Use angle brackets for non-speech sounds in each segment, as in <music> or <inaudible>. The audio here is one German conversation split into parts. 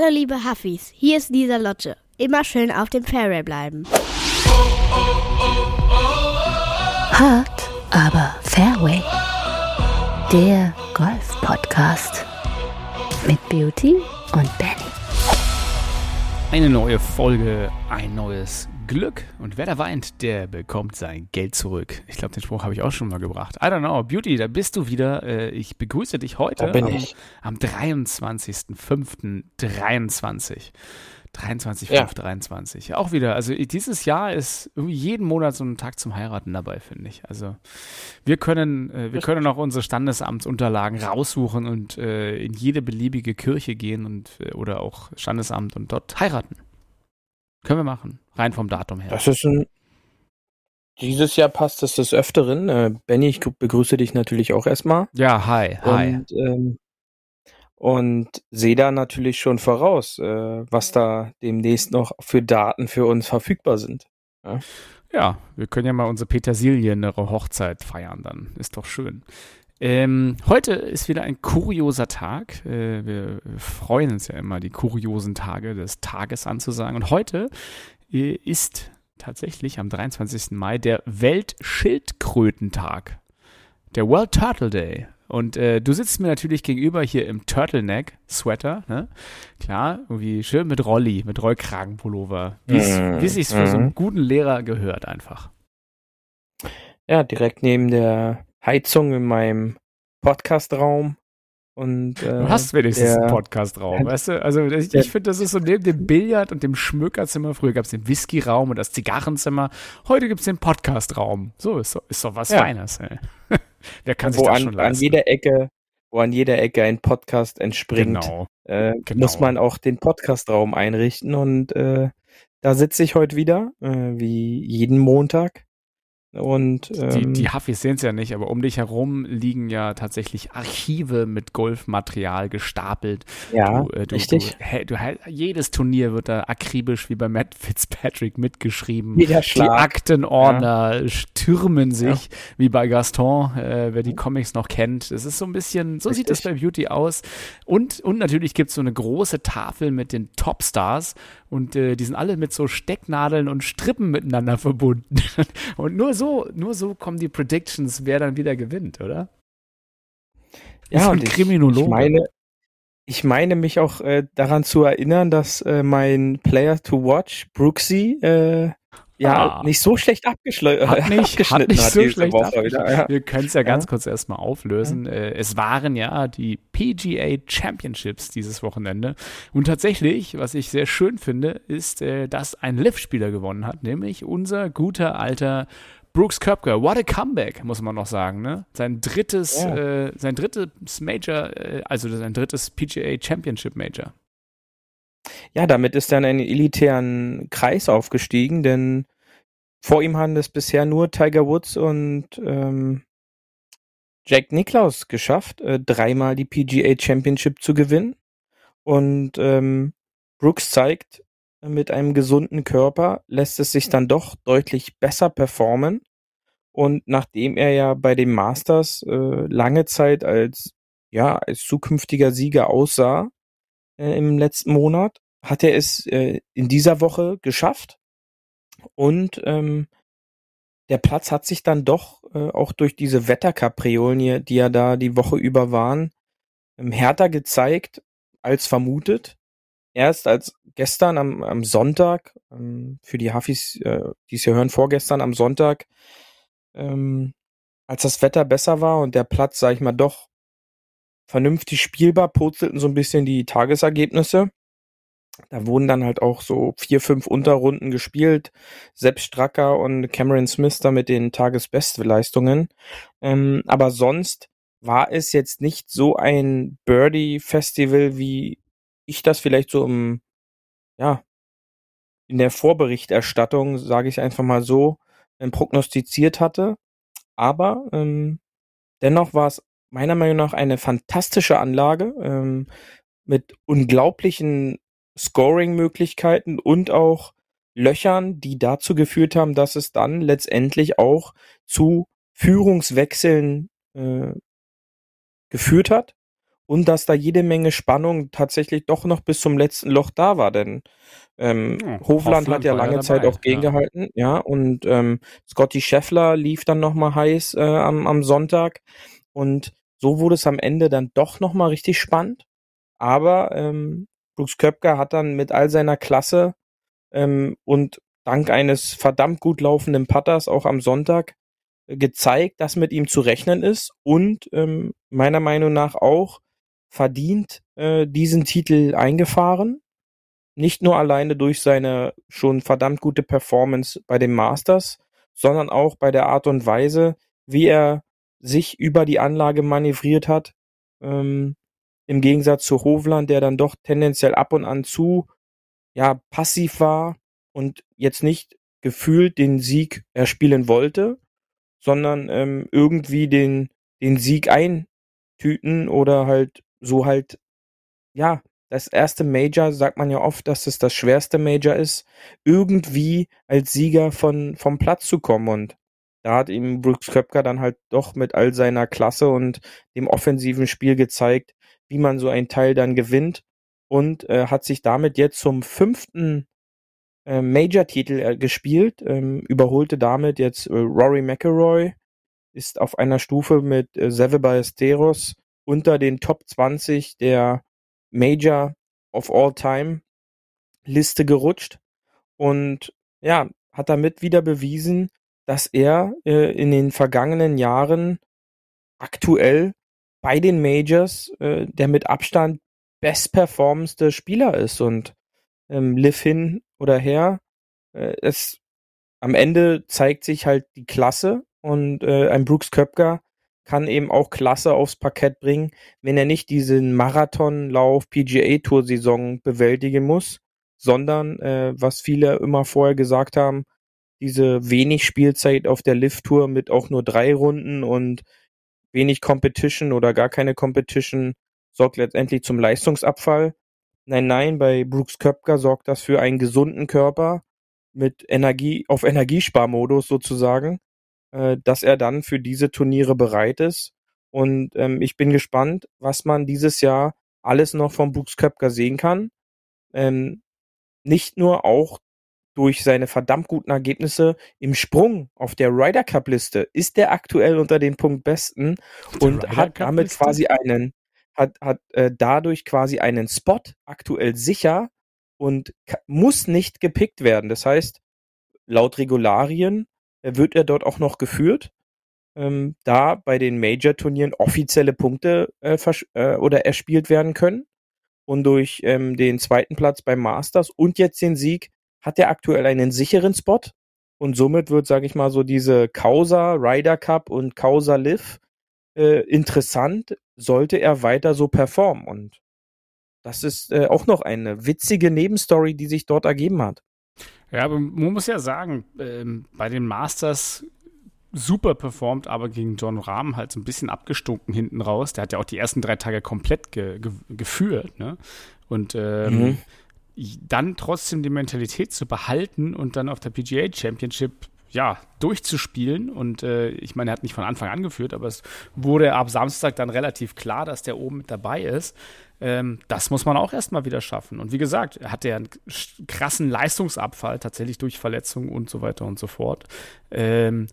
Hallo liebe Huffis, hier ist Lisa Lotte. Immer schön auf dem Fairway bleiben. Hart, aber Fairway. Der Golf-Podcast mit Beauty und Benny. Eine neue Folge, ein neues Glück. Und wer da weint, der bekommt sein Geld zurück. Ich glaube, den Spruch habe ich auch schon mal gebracht. I don't know. Beauty, da bist du wieder. Äh, ich begrüße dich heute Da bin am, ich. am 23.05.23. 23, Ja. 23. Auch wieder, also dieses Jahr ist irgendwie jeden Monat so ein Tag zum Heiraten dabei, finde ich. Also wir können, äh, wir können auch unsere Standesamtsunterlagen raussuchen und äh, in jede beliebige Kirche gehen und äh, oder auch Standesamt und dort heiraten. Können wir machen, rein vom Datum her. Das ist ein. Dieses Jahr passt es des Öfteren. Äh, Benny, ich begrüße dich natürlich auch erstmal. ja, hi, hi. Und, ähm, und sehe da natürlich schon voraus, äh, was da demnächst noch für Daten für uns verfügbar sind. Ja, wir können ja mal unsere Petersilienere Hochzeit feiern, dann ist doch schön. Ähm, heute ist wieder ein kurioser Tag. Äh, wir freuen uns ja immer, die kuriosen Tage des Tages anzusagen. Und heute äh, ist tatsächlich am 23. Mai der Weltschildkrötentag. Der World Turtle Day. Und äh, du sitzt mir natürlich gegenüber hier im Turtleneck-Sweater, ne? Klar, irgendwie schön mit Rolli, mit Rollkragenpullover. Wie es Mhm. es sich für so einen Mhm. guten Lehrer gehört einfach. Ja, direkt neben der Heizung in meinem Podcastraum. Und, äh, Du hast wenigstens der- einen Podcast-Raum, weißt du? Also ich, ich finde, das ist so neben dem Billard und dem Schmökerzimmer. Früher gab es den Whisky-Raum und das Zigarrenzimmer. Heute gibt es den Podcast-Raum. So ist, doch- ist doch was Ja. Feines, ey. <laughs> Wer kann sich das an, schon an leisten? jeder Ecke, wo an jeder Ecke ein Podcast entspringt. Genau. äh, Genau. muss man auch den Podcastraum einrichten und äh, da sitze ich heute wieder, äh, wie jeden Montag. Und Die, ähm, die Huffis sehen es ja nicht, aber um dich herum liegen ja tatsächlich Archive mit Golfmaterial gestapelt. ja, du, äh, du, richtig. Du, jedes Turnier wird da akribisch wie bei Matt Fitzpatrick mitgeschrieben. Jeder Die Schlag. Aktenordner stürmen sich, wie bei Gaston, äh, wer die Comics noch kennt. Es ist so ein bisschen, so sieht das bei Richtig. Beauty aus. Und, und natürlich gibt es so eine große Tafel mit den Topstars und äh, die sind alle mit so Stecknadeln und Strippen miteinander verbunden. <laughs> und nur so, nur so kommen die Predictions, wer dann wieder gewinnt, oder? So ein und ich, ich meine, ich meine mich auch äh, daran zu erinnern, dass äh, mein Player to Watch, Brooksy, äh, ja, Ah. nicht so schlecht abgeschl Hat nicht, hat nicht so diese schlecht Woche wieder. Ja. Wir können es ja ganz Ja. kurz erstmal auflösen. Äh, Es waren ja die PGA Championships dieses Wochenende. Und tatsächlich, was ich sehr schön finde, ist, äh, dass ein Liv-Spieler gewonnen hat, nämlich unser guter alter Brooks Köpker. What a comeback, muss man noch sagen. Ne? Sein drittes, Ja. äh, sein drittes Major, äh, also sein drittes PGA Championship Major. Ja, damit ist er in einen elitären Kreis aufgestiegen, denn vor ihm haben es bisher nur Tiger Woods und ähm, Jack Nicklaus geschafft, äh, dreimal die PGA Championship zu gewinnen. Und ähm, Brooks zeigt, mit einem gesunden Körper lässt es sich dann doch deutlich besser performen. Und nachdem er ja bei den Masters äh, lange Zeit als ja als zukünftiger Sieger aussah äh, im letzten Monat, hat er es äh, in dieser Woche geschafft. Und ähm, der Platz hat sich dann doch äh, auch durch diese Wetterkapriolen, die, ja da die Woche über waren, ähm, härter gezeigt als vermutet. Erst als gestern am, am Sonntag, ähm, für die Hafis, äh, die es hier hören, vorgestern am Sonntag, ähm, als das Wetter besser war und der Platz, sag ich mal, doch vernünftig spielbar, purzelten so ein bisschen die Tagesergebnisse. Da wurden dann halt auch so vier, fünf Unterrunden gespielt. Sepp Stracker und Cameron Smith da mit den Tagesbestleistungen. Ähm, aber sonst war es jetzt nicht so ein Birdie-Festival, wie ich das vielleicht so im, ja, in der Vorberichterstattung, sage ich einfach mal so, ähm, prognostiziert hatte. Aber ähm, dennoch war es meiner Meinung nach eine fantastische Anlage ähm, mit unglaublichen Scoring-Möglichkeiten und auch Löchern, die dazu geführt haben, dass es dann letztendlich auch zu Führungswechseln äh, geführt hat. Und dass da jede Menge Spannung tatsächlich doch noch bis zum letzten Loch da war, denn ähm, ja, Hovland hat ja lange ja Zeit auch gegengehalten, ja, ja und ähm, Scotty Scheffler lief dann nochmal heiß äh, am, am Sonntag. Und so wurde es am Ende dann doch nochmal richtig spannend, aber ähm, Brooks Köpker hat dann mit all seiner Klasse ähm, und dank eines verdammt gut laufenden Putters auch am Sonntag gezeigt, dass mit ihm zu rechnen ist. Und ähm, meiner Meinung nach auch verdient äh, diesen Titel eingefahren. Nicht nur alleine durch seine schon verdammt gute Performance bei den Masters, sondern auch bei der Art und Weise, wie er sich über die Anlage manövriert hat. Ähm, Im Gegensatz zu Hovland, der dann doch tendenziell ab und an zu ja, passiv war und jetzt nicht gefühlt den Sieg erspielen wollte sondern ähm, irgendwie den, den Sieg eintüten oder halt so halt, ja, das erste Major, sagt man ja oft, dass es das schwerste Major ist, irgendwie als Sieger von, vom Platz zu kommen. Und da hat ihm Brooks Köpker dann halt doch mit all seiner Klasse und dem offensiven Spiel gezeigt, wie man so ein Teil dann gewinnt und äh, hat sich damit jetzt zum fünften äh, Major-Titel äh, gespielt, ähm, überholte damit jetzt äh, Rory McIlroy, ist auf einer Stufe mit äh, Seve Ballesteros unter den Top 20 der Major of All Time Liste gerutscht und ja, hat damit wieder bewiesen, dass er äh, in den vergangenen Jahren aktuell bei den Majors äh, der mit Abstand bestperformendste Spieler ist und ähm, live hin oder her. Äh, es am Ende zeigt sich halt die Klasse und äh, ein Brooks Köpker kann eben auch Klasse aufs Parkett bringen, wenn er nicht diesen Marathonlauf PGA Tour Saison bewältigen muss, sondern äh, was viele immer vorher gesagt haben, diese wenig Spielzeit auf der Lift Tour mit auch nur drei Runden und wenig Competition oder gar keine Competition sorgt letztendlich zum Leistungsabfall. Nein, nein, bei Brooks Köpker sorgt das für einen gesunden Körper mit Energie, auf Energiesparmodus sozusagen, äh, dass er dann für diese Turniere bereit ist. Und ähm, ich bin gespannt, was man dieses Jahr alles noch von Brooks Köpker sehen kann. Ähm, nicht nur auch durch seine verdammt guten Ergebnisse im Sprung auf der Ryder Cup Liste ist er aktuell unter den Punktbesten und hat damit quasi einen hat, hat äh, dadurch quasi einen Spot aktuell sicher und muss nicht gepickt werden. Das heißt, laut Regularien wird er dort auch noch geführt, ähm, da bei den Major-Turnieren offizielle Punkte äh, äh, oder erspielt werden können. Und durch ähm, den zweiten Platz beim Masters und jetzt den Sieg hat er aktuell einen sicheren Spot. Und somit wird, sage ich mal, so diese Causa Ryder Cup und Causa Liv äh, interessant, sollte er weiter so performen. Und das ist äh, auch noch eine witzige Nebenstory, die sich dort ergeben hat. Ja, aber man muss ja sagen, ähm, bei den Masters super performt, aber gegen John Rahm halt so ein bisschen abgestunken hinten raus. Der hat ja auch die ersten drei Tage komplett ge ge geführt. Ne? Und ähm, mhm. dann trotzdem die Mentalität zu behalten und dann auf der PGA Championship ja, durchzuspielen. Und äh, ich meine, er hat nicht von Anfang an geführt, aber es wurde ab Samstag dann relativ klar, dass der oben mit dabei ist. Ähm, das muss man auch erstmal wieder schaffen. Und wie gesagt, er hatte ja einen krassen Leistungsabfall, tatsächlich durch Verletzungen und so weiter und so fort. Ähm,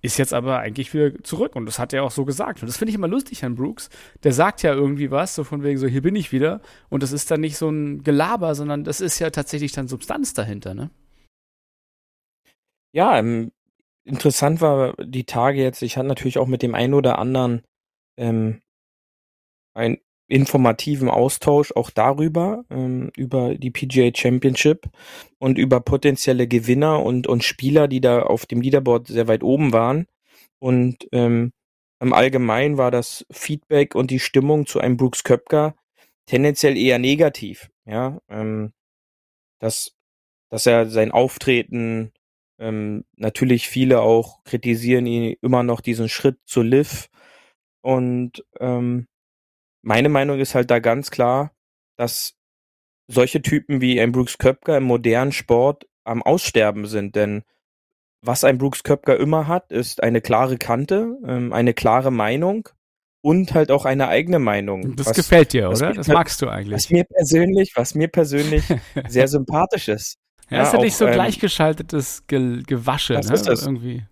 ist jetzt aber eigentlich wieder zurück und das hat er auch so gesagt. Und das finde ich immer lustig, Herrn Brooks. Der sagt ja irgendwie was, so von wegen so, hier bin ich wieder. Und das ist dann nicht so ein Gelaber, sondern das ist ja tatsächlich dann Substanz dahinter, ne? Ja, ähm, interessant war die Tage jetzt, ich hatte natürlich auch mit dem einen oder anderen ähm, einen informativen Austausch auch darüber, ähm, über die PGA Championship und über potenzielle Gewinner und, und Spieler, die da auf dem Leaderboard sehr weit oben waren. Und ähm, im Allgemeinen war das Feedback und die Stimmung zu einem Brooks Köpker tendenziell eher negativ. Ja, ähm, dass, dass er sein Auftreten ähm, natürlich viele auch kritisieren ihn immer noch diesen Schritt zu Liv. Und ähm, meine Meinung ist halt da ganz klar, dass solche Typen wie ein Brooks Köpker im modernen Sport am Aussterben sind. Denn was ein Brooks Köpker immer hat, ist eine klare Kante, ähm, eine klare Meinung und halt auch eine eigene Meinung. Das was, gefällt dir, oder? Das magst du eigentlich. Was mir persönlich, was mir persönlich <laughs> sehr sympathisch ist. Ja, ja ist ja nicht so ähm, gleichgeschaltetes Ge Gewasche, das ne? Ist das. Irgendwie.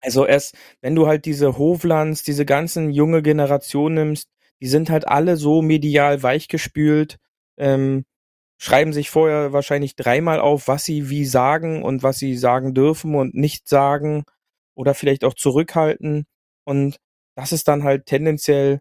Also erst, wenn du halt diese Hovlands, diese ganzen junge Generation nimmst, die sind halt alle so medial weichgespült, ähm, schreiben sich vorher wahrscheinlich dreimal auf, was sie wie sagen und was sie sagen dürfen und nicht sagen oder vielleicht auch zurückhalten. Und das ist dann halt tendenziell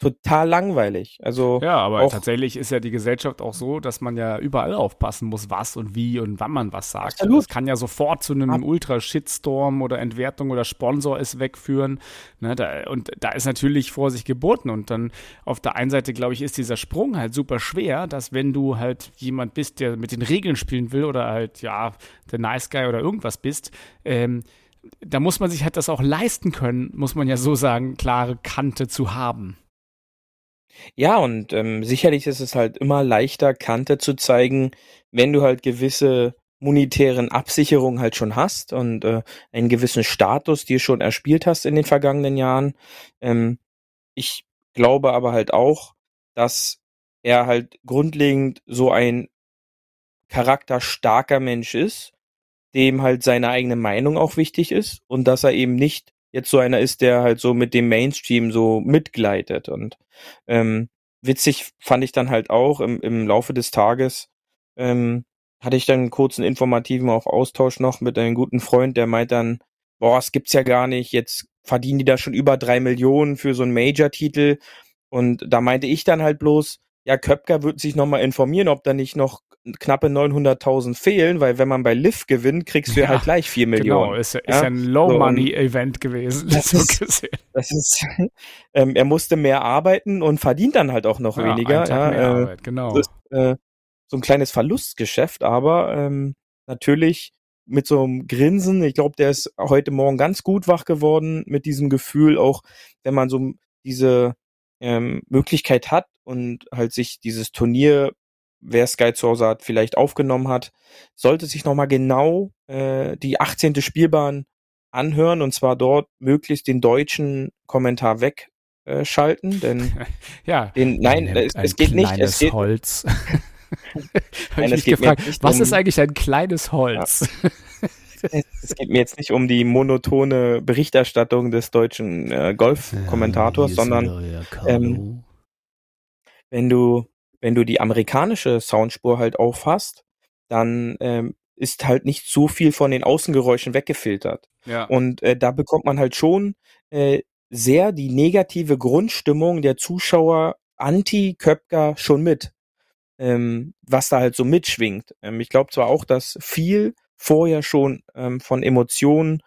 total langweilig. Also ja, aber tatsächlich ist ja die Gesellschaft auch so, dass man ja überall aufpassen muss, was und wie und wann man was sagt. Absolut. Das kann ja sofort zu einem Ultra-Shitstorm oder Entwertung oder Sponsor ist wegführen. Ne, da, und da ist natürlich Vorsicht geboten. Und dann auf der einen Seite, glaube ich, ist dieser Sprung halt super schwer, dass wenn du halt jemand bist, der mit den Regeln spielen will oder halt, ja, der Nice Guy oder irgendwas bist, ähm, da muss man sich halt das auch leisten können, muss man ja so sagen, klare Kante zu haben. Ja, und ähm, sicherlich ist es halt immer leichter, Kante zu zeigen, wenn du halt gewisse monetären Absicherungen halt schon hast und äh, einen gewissen Status dir schon erspielt hast in den vergangenen Jahren. Ähm, ich glaube aber halt auch, dass er halt grundlegend so ein charakterstarker Mensch ist, dem halt seine eigene Meinung auch wichtig ist und dass er eben nicht jetzt so einer ist, der halt so mit dem Mainstream so mitgleitet. Und ähm, witzig fand ich dann halt auch im, im Laufe des Tages, ähm, hatte ich dann einen kurzen informativen auch Austausch noch mit einem guten Freund, der meint dann, boah, es gibt's ja gar nicht, jetzt verdienen die da schon über drei Millionen für so einen Major-Titel. Und da meinte ich dann halt bloß, ja, Köpker wird sich nochmal informieren, ob da nicht noch knappe 900.000 fehlen, weil wenn man bei Liv gewinnt, kriegst du ja, halt gleich 4 Millionen. Genau, ist, ja, ist ja ein Low-Money-Event gewesen. Das, so ist, <laughs> das ist, <laughs> ähm, er musste mehr arbeiten und verdient dann halt auch noch ja, weniger. Ja, äh, Arbeit, genau. Ist, äh, so ein kleines Verlustgeschäft, aber ähm, natürlich mit so einem Grinsen. Ich glaube, der ist heute Morgen ganz gut wach geworden mit diesem Gefühl, auch wenn man so diese ähm, Möglichkeit hat und halt sich dieses Turnier wer Sky zu Hause hat, vielleicht aufgenommen hat, sollte sich nochmal genau äh, die 18. Spielbahn anhören und zwar dort möglichst den deutschen Kommentar wegschalten, äh, denn <laughs> ja, den, nein, es, es geht nicht. Es geht, Holz. <laughs> <laughs> Habe ich mich gefragt, was um, ist eigentlich ein kleines Holz? Ja. es geht mir jetzt nicht um die monotone Berichterstattung des deutschen äh, Golf-Kommentators, ja, sondern ähm, wenn du wenn du die amerikanische Soundspur halt auffasst, dann ähm, ist halt nicht so viel von den Außengeräuschen weggefiltert. Ja. Und äh, da bekommt man halt schon äh, sehr die negative Grundstimmung der Zuschauer anti-Köpker schon mit, ähm, was da halt so mitschwingt. Ähm, ich glaube zwar auch, dass viel vorher schon ähm, von Emotionen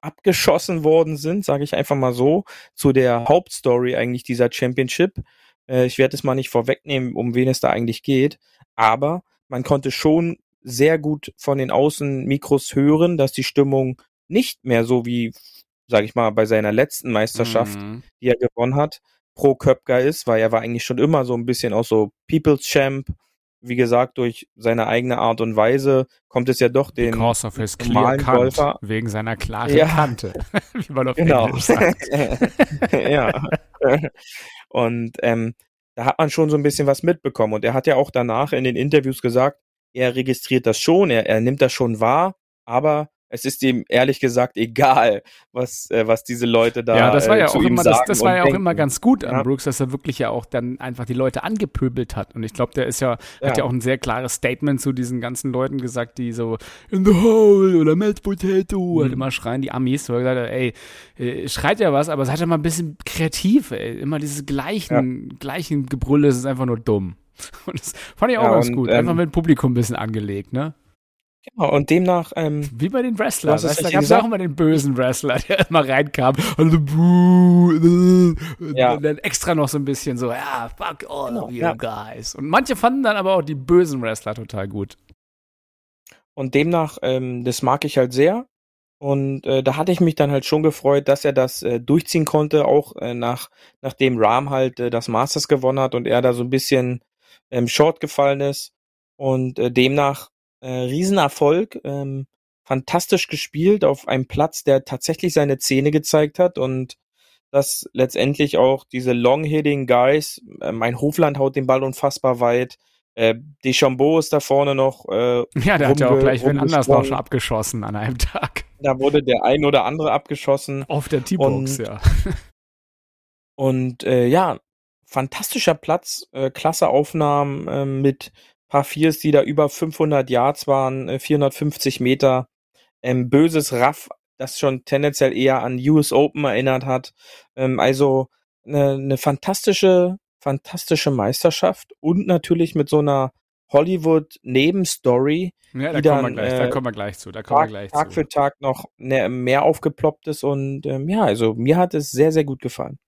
abgeschossen worden sind, sage ich einfach mal so, zu der Hauptstory eigentlich dieser Championship. Äh, ich werde es mal nicht vorwegnehmen, um wen es da eigentlich geht, aber man konnte schon sehr gut von den Außenmikros hören, dass die Stimmung nicht mehr so wie, sage ich mal, bei seiner letzten Meisterschaft, mhm. die er gewonnen hat, pro Köpker ist, weil er war eigentlich schon immer so ein bisschen auch so People's Champ. Wie gesagt, durch seine eigene Art und Weise kommt es ja doch den Because of his clear Golfer wegen seiner klaren ja. Kante, <laughs> wie man auf genau. Englisch sagt. <laughs> ja. <laughs> Und ähm, da hat man schon so ein bisschen was mitbekommen. Und er hat ja auch danach in den Interviews gesagt, er registriert das schon, er, er nimmt das schon wahr, aber es ist ihm ehrlich gesagt egal, was, äh, was diese Leute da Ja, das war ja äh, auch immer, das, das war ja auch immer ganz gut an ja. Brooks, dass er wirklich ja auch dann einfach die Leute angepöbelt hat. Und ich glaube, der ist ja, ja, hat ja auch ein sehr klares Statement zu diesen ganzen Leuten gesagt, die so in the hole oder Melt Potato mhm. halt immer schreien, die Amis, er gesagt ey, äh, schreit ja was, aber seid ja mal ein bisschen kreativ, ey. Immer dieses gleichen, ja. gleichen Gebrülle, das ist einfach nur dumm. <laughs> Und das fand ich auch ganz und, gut. Einfach ähm, mit dem Publikum ein bisschen angelegt, ne? Genau, und demnach. Ähm, Wie bei den Wrestlern. Weißt, da gab es auch immer den bösen Wrestler, der immer reinkam ja. und dann extra noch so ein bisschen so, ja, fuck all genau, of you ja. guys. Und manche fanden dann aber auch die bösen Wrestler total gut. Und demnach, ähm, das mag ich halt sehr. Und äh, da hatte ich mich dann halt schon gefreut, dass er das äh, durchziehen konnte, auch äh, nach nachdem Ram halt äh, das Masters gewonnen hat und er da so ein bisschen ähm, short gefallen ist. Und äh, demnach äh, Riesenerfolg, ähm, fantastisch gespielt auf einem Platz, der tatsächlich seine Zähne gezeigt hat und dass letztendlich auch diese Long-Hitting Guys, äh, mein Hofland haut den Ball unfassbar weit, äh, Deschambeau ist da vorne noch. Äh, <laughs> ja, der hat ja auch gleich wen anders noch schon abgeschossen an einem <laughs> Tag. Da wurde der ein oder andere abgeschossen. Auf der T-Box, ja. <laughs> Und äh, ja, fantastischer Platz, äh, klasse Aufnahmen äh, mit paar Viers, die da über 500 Yards waren, äh, 450 Meter. Ähm, böses Raff, das schon tendenziell eher an US Open erinnert hat. Ähm, also eine, eine fantastische fantastische Meisterschaft und natürlich mit so einer Hollywood-Nebenstory. Ja, da, kommen, wir gleich, äh, da kommen wir gleich zu. Da kommen Tag, wir gleich Tag zu. für Tag noch ne, mehr aufgeploppt ist und ähm, ja, also mir hat es sehr, sehr gut gefallen.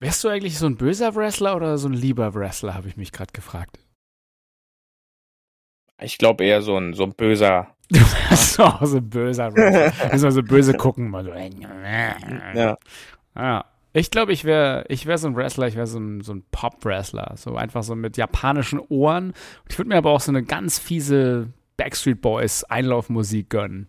Wärst du eigentlich so ein böser Wrestler oder so ein lieber Wrestler, habe ich mich gerade gefragt. Ich glaube eher so ein, so ein böser. <laughs> Auch so ein böser Wrestler. <laughs> Müssen wir so böse gucken. Mal so. ja. Ja. Ich glaube, ich wäre ich wär so ein Wrestler, ich wäre so ein, so ein Pop-Wrestler. So einfach so mit japanischen Ohren. Ich würde mir aber auch so eine ganz fiese Backstreet Boys Einlaufmusik gönnen.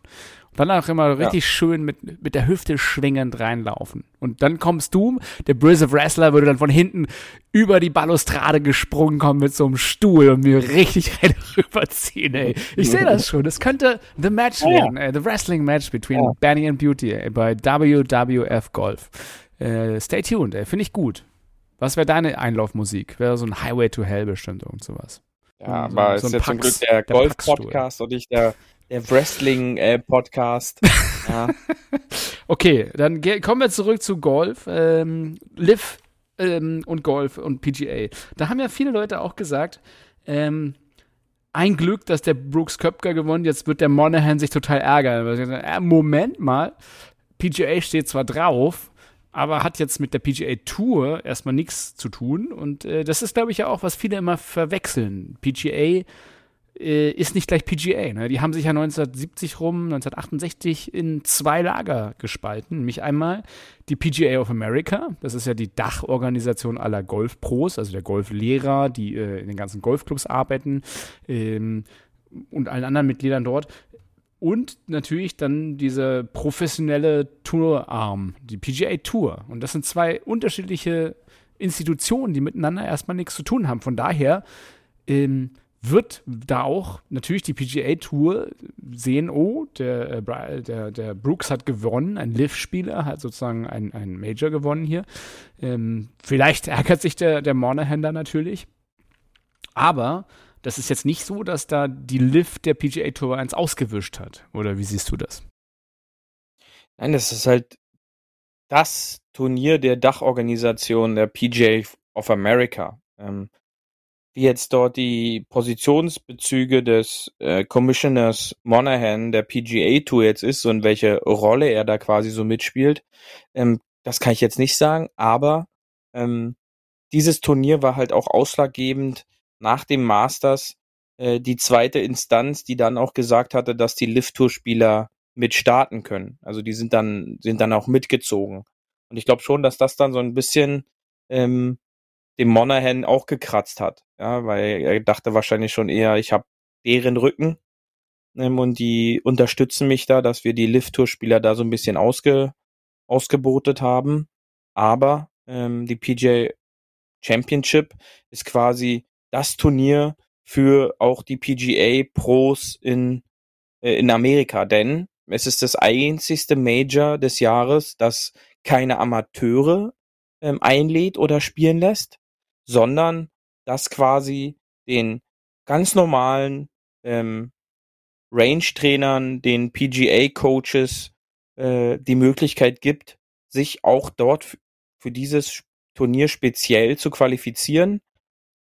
Dann auch immer richtig ja. schön mit, mit der Hüfte schwingend reinlaufen. Und dann kommst du, der böse Wrestler würde dann von hinten über die Balustrade gesprungen kommen mit so einem Stuhl und mir richtig <laughs> rüberziehen, ey. Ich sehe das schon. Das könnte The Match werden, ja. The Wrestling Match between ja. Benny and Beauty ey, bei WWF Golf. Äh, stay tuned, ey. Finde ich gut. Was wäre deine Einlaufmusik? Wäre so ein Highway to Hell bestimmt, irgend sowas. Ja, so, aber so ist jetzt zum Glück der, der Golf-Podcast und nicht der, der Wrestling-Podcast. <laughs> ja. Okay, dann kommen wir zurück zu Golf. Ähm, Liv ähm, und Golf und PGA. Da haben ja viele Leute auch gesagt, ähm, ein Glück, dass der Brooks Köpker gewonnen, jetzt wird der Monahan sich total ärgern. Äh, Moment mal, PGA steht zwar drauf, aber hat jetzt mit der PGA Tour erstmal nichts zu tun. Und äh, das ist, glaube ich, ja auch, was viele immer verwechseln. PGA äh, ist nicht gleich PGA. Ne? Die haben sich ja 1970 rum, 1968 in zwei Lager gespalten. Nämlich einmal die PGA of America, das ist ja die Dachorganisation aller Golfpros, also der Golflehrer, die äh, in den ganzen Golfclubs arbeiten ähm, und allen anderen Mitgliedern dort und natürlich dann diese professionelle Tourarm, die PGA Tour. Und das sind zwei unterschiedliche Institutionen, die miteinander erstmal nichts zu tun haben. Von daher ähm, wird da auch natürlich die PGA Tour sehen, oh, der, äh, der, der Brooks hat gewonnen, ein Liv-Spieler hat sozusagen ein, ein Major gewonnen hier. Ähm, vielleicht ärgert sich der, der Monahan da natürlich. Aber das ist jetzt nicht so, dass da die Lift der PGA Tour 1 ausgewischt hat. Oder wie siehst du das? Nein, das ist halt das Turnier der Dachorganisation der PGA of America. Ähm, wie jetzt dort die Positionsbezüge des äh, Commissioners Monahan der PGA Tour jetzt ist und welche Rolle er da quasi so mitspielt, ähm, das kann ich jetzt nicht sagen, aber ähm, dieses Turnier war halt auch ausschlaggebend nach dem Masters äh, die zweite Instanz, die dann auch gesagt hatte, dass die Lift-Tour-Spieler mit starten können. Also die sind dann, sind dann auch mitgezogen. Und ich glaube schon, dass das dann so ein bisschen ähm, dem Monahan auch gekratzt hat. Ja, weil er dachte wahrscheinlich schon eher, ich habe deren Rücken ähm, und die unterstützen mich da, dass wir die Lift-Tour-Spieler da so ein bisschen ausge, ausgebotet haben. Aber ähm, die PJ Championship ist quasi das Turnier für auch die PGA Pros in, äh, in Amerika, denn es ist das einzigste Major des Jahres, das keine Amateure ähm, einlädt oder spielen lässt, sondern das quasi den ganz normalen ähm, Range-Trainern, den PGA-Coaches äh, die Möglichkeit gibt, sich auch dort für dieses Turnier speziell zu qualifizieren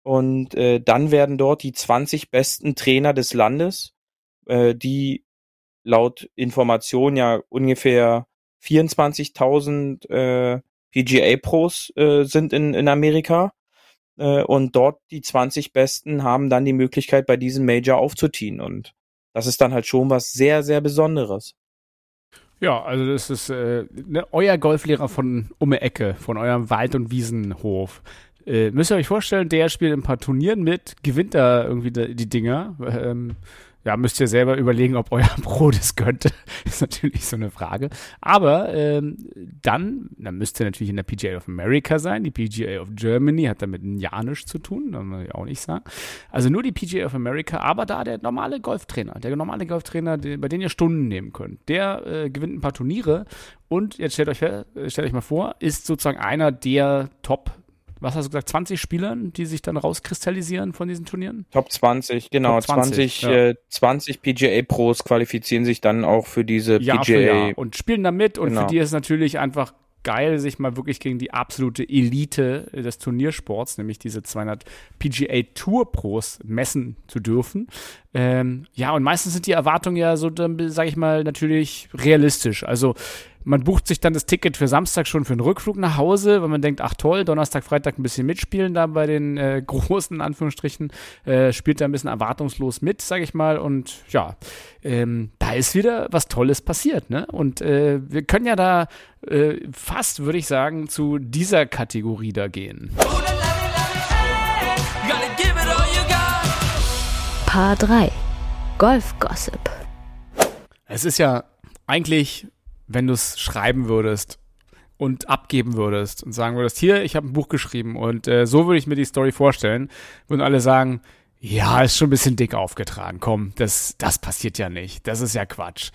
und äh, dann werden dort die 20 besten Trainer des Landes, äh, die laut Information ja ungefähr 24.000 äh, PGA-Pros äh, sind in, in Amerika. Äh, und dort die 20 Besten haben dann die Möglichkeit, bei diesem Major aufzutiehen. Und das ist dann halt schon was sehr, sehr Besonderes. Ja, also das ist äh, ne, euer Golflehrer von um die Ecke, von eurem Wald- und Wiesenhof Äh, müsst ihr euch vorstellen, der spielt ein paar Turnieren mit, gewinnt da irgendwie die Dinger. Ähm, ja, müsst ihr selber überlegen, ob euer <laughs> Pro das könnte. ist natürlich so eine Frage. Aber ähm, dann, dann müsst ihr natürlich in der PGA of America sein. Die PGA of Germany hat damit nichts zu tun, das muss ich auch nicht sagen. Also nur die PGA of America, aber da der normale Golftrainer, der normale Golftrainer, der, bei dem ihr Stunden nehmen könnt, der äh, gewinnt ein paar Turniere und jetzt stellt euch, stellt euch mal vor, ist sozusagen einer der Top was hast du gesagt, 20 Spielern, die sich dann rauskristallisieren von diesen Turnieren? Top 20, genau. Top 20, 20, ja. äh, 20 PGA Pros qualifizieren sich dann auch für diese Jahr PGA. Für Jahr. Und spielen da mit. Und genau. für die ist natürlich einfach geil, sich mal wirklich gegen die absolute Elite des Turniersports, nämlich diese 200 PGA Tour Pros, messen zu dürfen. Ähm, ja, und meistens sind die Erwartungen ja so, sage ich mal, natürlich realistisch. Also man bucht sich dann das Ticket für Samstag schon für einen Rückflug nach Hause, weil man denkt, ach toll, Donnerstag, Freitag ein bisschen mitspielen da bei den äh, <laughs> großen Anführungsstrichen, äh, spielt da ein bisschen erwartungslos mit, sage ich mal. Und ja, ähm, da ist wieder was Tolles passiert. Ne? Und äh, wir können ja da äh, fast, würde ich sagen, zu dieser Kategorie da gehen. Paar 3 Golf Gossip. Es ist ja eigentlich wenn du es schreiben würdest und abgeben würdest und sagen würdest, hier, ich habe ein Buch geschrieben und äh, so würde ich mir die Story vorstellen, würden alle sagen, ja, ist schon ein bisschen dick aufgetragen. Komm, das, das passiert ja nicht. Das ist ja Quatsch.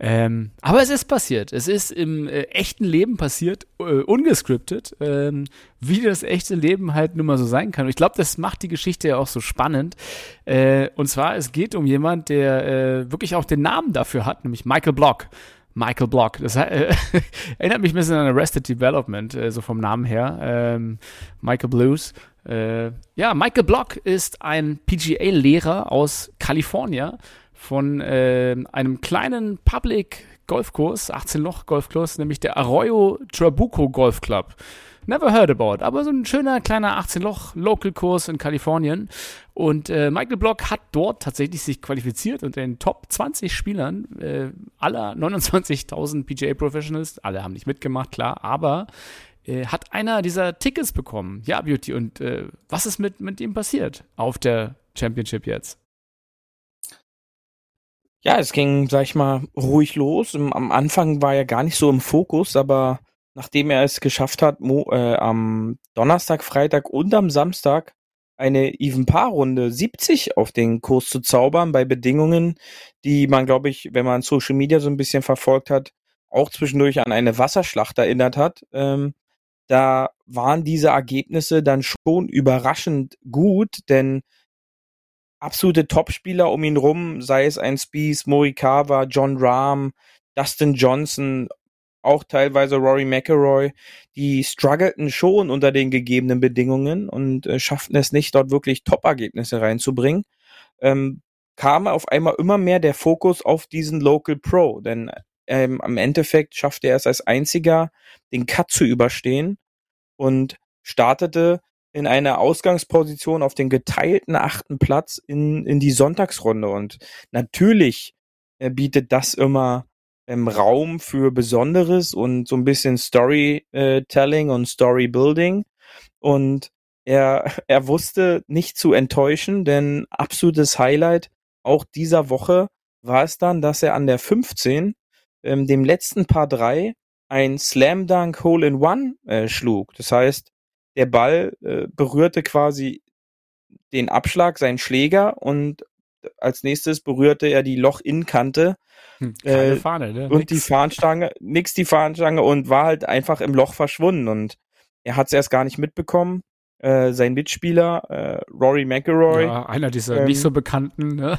Ähm, aber es ist passiert. Es ist im äh, echten Leben passiert, äh, ungescriptet, ähm, wie das echte Leben halt nun mal so sein kann. Und ich glaube, das macht die Geschichte ja auch so spannend. Äh, und zwar, es geht um jemand, der äh, wirklich auch den Namen dafür hat, nämlich Michael Block. Michael Block. Das äh, <laughs> erinnert mich ein bisschen an Arrested Development, äh, so vom Namen her. Ähm, Michael Blues. Äh, ja, Michael Block ist ein PGA-Lehrer aus Kalifornien von äh, einem kleinen Public Golfkurs, 18 Loch Golfkurs, nämlich der Arroyo Trabuco Golf Club. Never heard about, aber so ein schöner kleiner 18-Loch-Local-Kurs in Kalifornien. Und äh, Michael Block hat dort tatsächlich sich qualifiziert und den Top 20 Spielern äh, aller 29.000 PGA Professionals, alle haben nicht mitgemacht, klar, aber äh, hat einer dieser Tickets bekommen. Ja, Beauty. Und äh, was ist mit, mit ihm passiert auf der Championship jetzt? Ja, es ging, sag ich mal, ruhig los. Am Anfang war er gar nicht so im Fokus, aber nachdem er es geschafft hat, Mo, äh, am Donnerstag, Freitag und am Samstag eine Even-Paar-Runde 70 auf den Kurs zu zaubern, bei Bedingungen, die man, glaube ich, wenn man Social Media so ein bisschen verfolgt hat, auch zwischendurch an eine Wasserschlacht erinnert hat. Ähm, da waren diese Ergebnisse dann schon überraschend gut, denn absolute Topspieler um ihn rum, sei es ein Spies, Morikawa, John Rahm, Dustin Johnson, auch teilweise Rory McElroy, die struggleten schon unter den gegebenen Bedingungen und äh, schafften es nicht, dort wirklich Top-Ergebnisse reinzubringen. Ähm, kam auf einmal immer mehr der Fokus auf diesen Local Pro, denn ähm, am Endeffekt schaffte er es als einziger, den Cut zu überstehen und startete in einer Ausgangsposition auf den geteilten achten Platz in, in die Sonntagsrunde. Und natürlich äh, bietet das immer ähm, Raum für Besonderes und so ein bisschen Storytelling und Storybuilding. Und er, <laughs> er wusste nicht zu enttäuschen, denn absolutes Highlight auch dieser Woche war es dann, dass er an der 15, ähm, dem letzten Paar 3, ein Slam Dunk Hole in One äh, schlug. Das heißt, der Ball äh, berührte quasi den Abschlag, seinen Schläger und als nächstes berührte er die Loch-In-Kante hm, äh, Fahne, ne? Und nix. die Fahnenstange, nix die Fahnenstange und war halt einfach im Loch verschwunden und er hat es erst gar nicht mitbekommen. Äh, sein Mitspieler, äh, Rory McElroy. Ja, einer dieser ähm, nicht so bekannten, ne?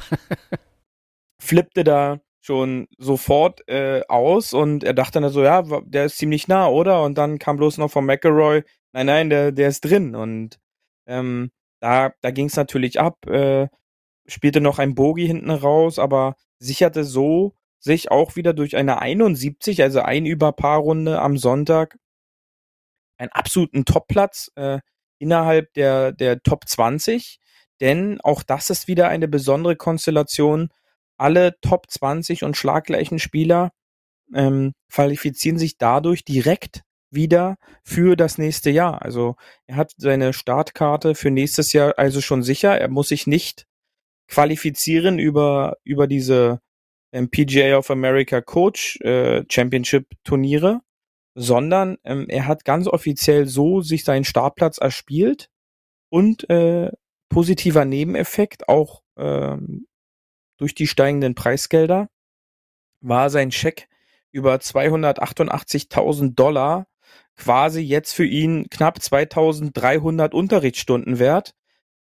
<laughs> flippte da schon sofort äh, aus und er dachte dann so, ja, der ist ziemlich nah, oder? Und dann kam bloß noch von McElroy, nein, nein, der, der ist drin. Und ähm, da, da ging es natürlich ab, äh, spielte noch ein Bogie hinten raus, aber sicherte so sich auch wieder durch eine 71, also ein Überpaarrunde am Sonntag, einen absoluten Topplatz äh, innerhalb der, der Top 20. Denn auch das ist wieder eine besondere Konstellation. Alle Top 20 und schlaggleichen Spieler ähm, qualifizieren sich dadurch direkt wieder für das nächste Jahr. Also er hat seine Startkarte für nächstes Jahr also schon sicher. Er muss sich nicht qualifizieren über, über diese ähm, PGA of America Coach äh, Championship Turniere, sondern ähm, er hat ganz offiziell so sich seinen Startplatz erspielt und äh, positiver Nebeneffekt auch ähm, durch die steigenden Preisgelder war sein Scheck über 288.000 Dollar quasi jetzt für ihn knapp 2300 Unterrichtsstunden wert.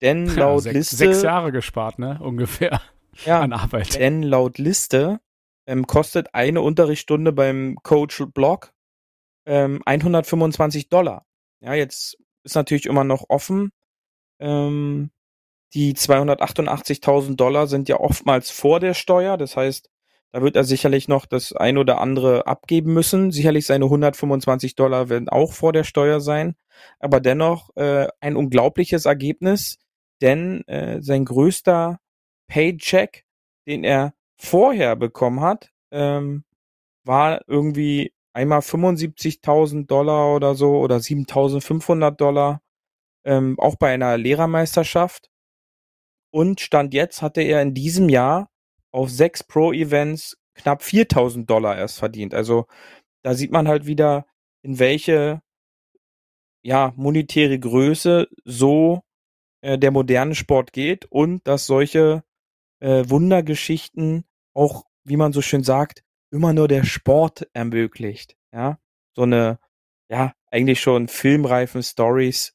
Denn laut ja, sechs, Liste. Sechs Jahre gespart, ne? Ungefähr. <laughs> Ja, an Arbeit. Denn laut Liste ähm, kostet eine Unterrichtsstunde beim Coach Blog ähm, 125 Dollar. Ja, jetzt ist natürlich immer noch offen. Ähm, die 288.000 Dollar sind ja oftmals vor der Steuer. Das heißt, da wird er sicherlich noch das ein oder andere abgeben müssen. Sicherlich seine 125 Dollar werden auch vor der Steuer sein. Aber dennoch äh, ein unglaubliches Ergebnis, denn äh, sein größter Paycheck, den er vorher bekommen hat, ähm, war irgendwie einmal 75.000 Dollar oder so oder 7.500 Dollar, ähm, auch bei einer Lehrermeisterschaft. Und Stand jetzt hatte er in diesem Jahr auf sechs Pro-Events knapp 4000 Dollar erst verdient. Also da sieht man halt wieder, in welche ja, monetäre Größe so äh, der moderne Sport geht und dass solche äh, Wundergeschichten auch, wie man so schön sagt, immer nur der Sport ermöglicht. Ja, so eine, ja, eigentlich schon filmreifen Stories,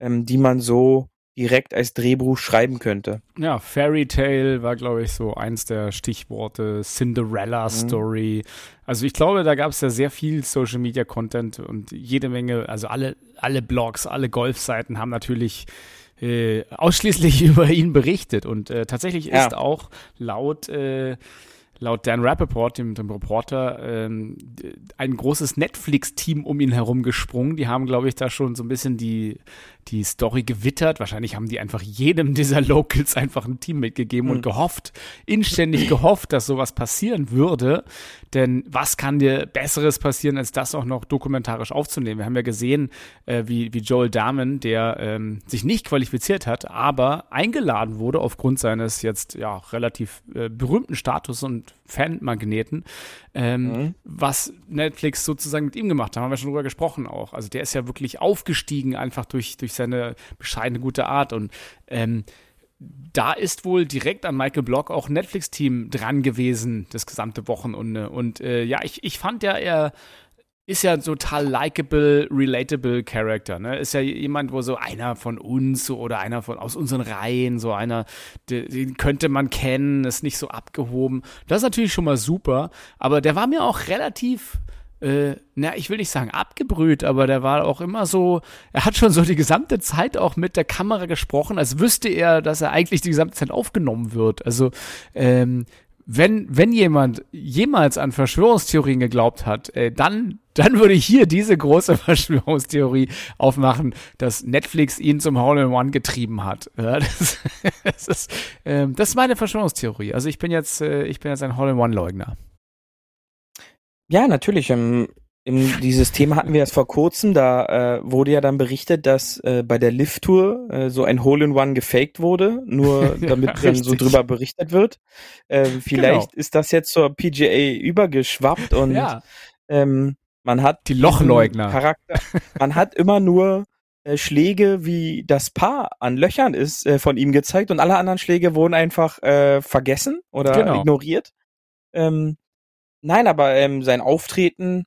ähm, die man so direkt als Drehbuch schreiben könnte. Ja, Fairy Tale war, glaube ich, so eins der Stichworte. Cinderella mhm. Story. Also ich glaube, da gab es ja sehr viel Social Media Content und jede Menge, also alle, alle Blogs, alle Golfseiten haben natürlich äh, ausschließlich <laughs> über ihn berichtet. Und äh, tatsächlich ja. ist auch laut äh, laut Dan Rappaport, dem, dem Reporter, ähm, ein großes Netflix-Team um ihn herum gesprungen. Die haben, glaube ich, da schon so ein bisschen die, die Story gewittert. Wahrscheinlich haben die einfach jedem dieser Locals einfach ein Team mitgegeben mhm. und gehofft, inständig gehofft, dass sowas passieren würde. Denn was kann dir Besseres passieren, als das auch noch dokumentarisch aufzunehmen? Wir haben ja gesehen, äh, wie, wie Joel Dahmen, der ähm, sich nicht qualifiziert hat, aber eingeladen wurde aufgrund seines jetzt ja relativ äh, berühmten Status und Fanmagneten, ähm, mhm. was Netflix sozusagen mit ihm gemacht hat, haben wir schon drüber gesprochen auch. Also der ist ja wirklich aufgestiegen, einfach durch, durch seine bescheidene gute Art und ähm, da ist wohl direkt an Michael Block auch Netflix-Team dran gewesen, das gesamte Wochenende. Und äh, ja, ich, ich fand ja, er ist ja ein total likable, relatable Character, ne? Ist ja jemand, wo so einer von uns oder einer von aus unseren Reihen, so einer, den könnte man kennen, ist nicht so abgehoben. Das ist natürlich schon mal super, aber der war mir auch relativ äh, na, ich will nicht sagen abgebrüht, aber der war auch immer so, er hat schon so die gesamte Zeit auch mit der Kamera gesprochen, als wüsste er, dass er eigentlich die gesamte Zeit aufgenommen wird. Also, ähm, wenn, wenn jemand jemals an Verschwörungstheorien geglaubt hat, äh, dann, dann würde ich hier diese große <laughs> Verschwörungstheorie aufmachen, dass Netflix ihn zum Hole-in-One getrieben hat. Ja, <laughs> das, das, ist, ähm, das ist meine Verschwörungstheorie. Also ich bin jetzt, äh, ich bin jetzt ein Hole-in-One-Leugner. Ja, natürlich. Ähm, im, dieses Thema hatten wir erst vor kurzem. Da äh, wurde ja dann berichtet, dass äh, bei der Lift-Tour äh, so ein Hole-in-One gefaked wurde, nur <laughs> damit ja, dann so drüber berichtet wird. Äh, vielleicht genau. ist das jetzt zur PGA übergeschwappt und ja. ähm, man hat die Lochleugner. Charakter. Man hat immer nur äh, Schläge, wie das Paar an Löchern ist, äh, von ihm gezeigt und alle anderen Schläge wurden einfach äh, vergessen oder genau. ignoriert. Ähm, Nein, aber ähm, sein Auftreten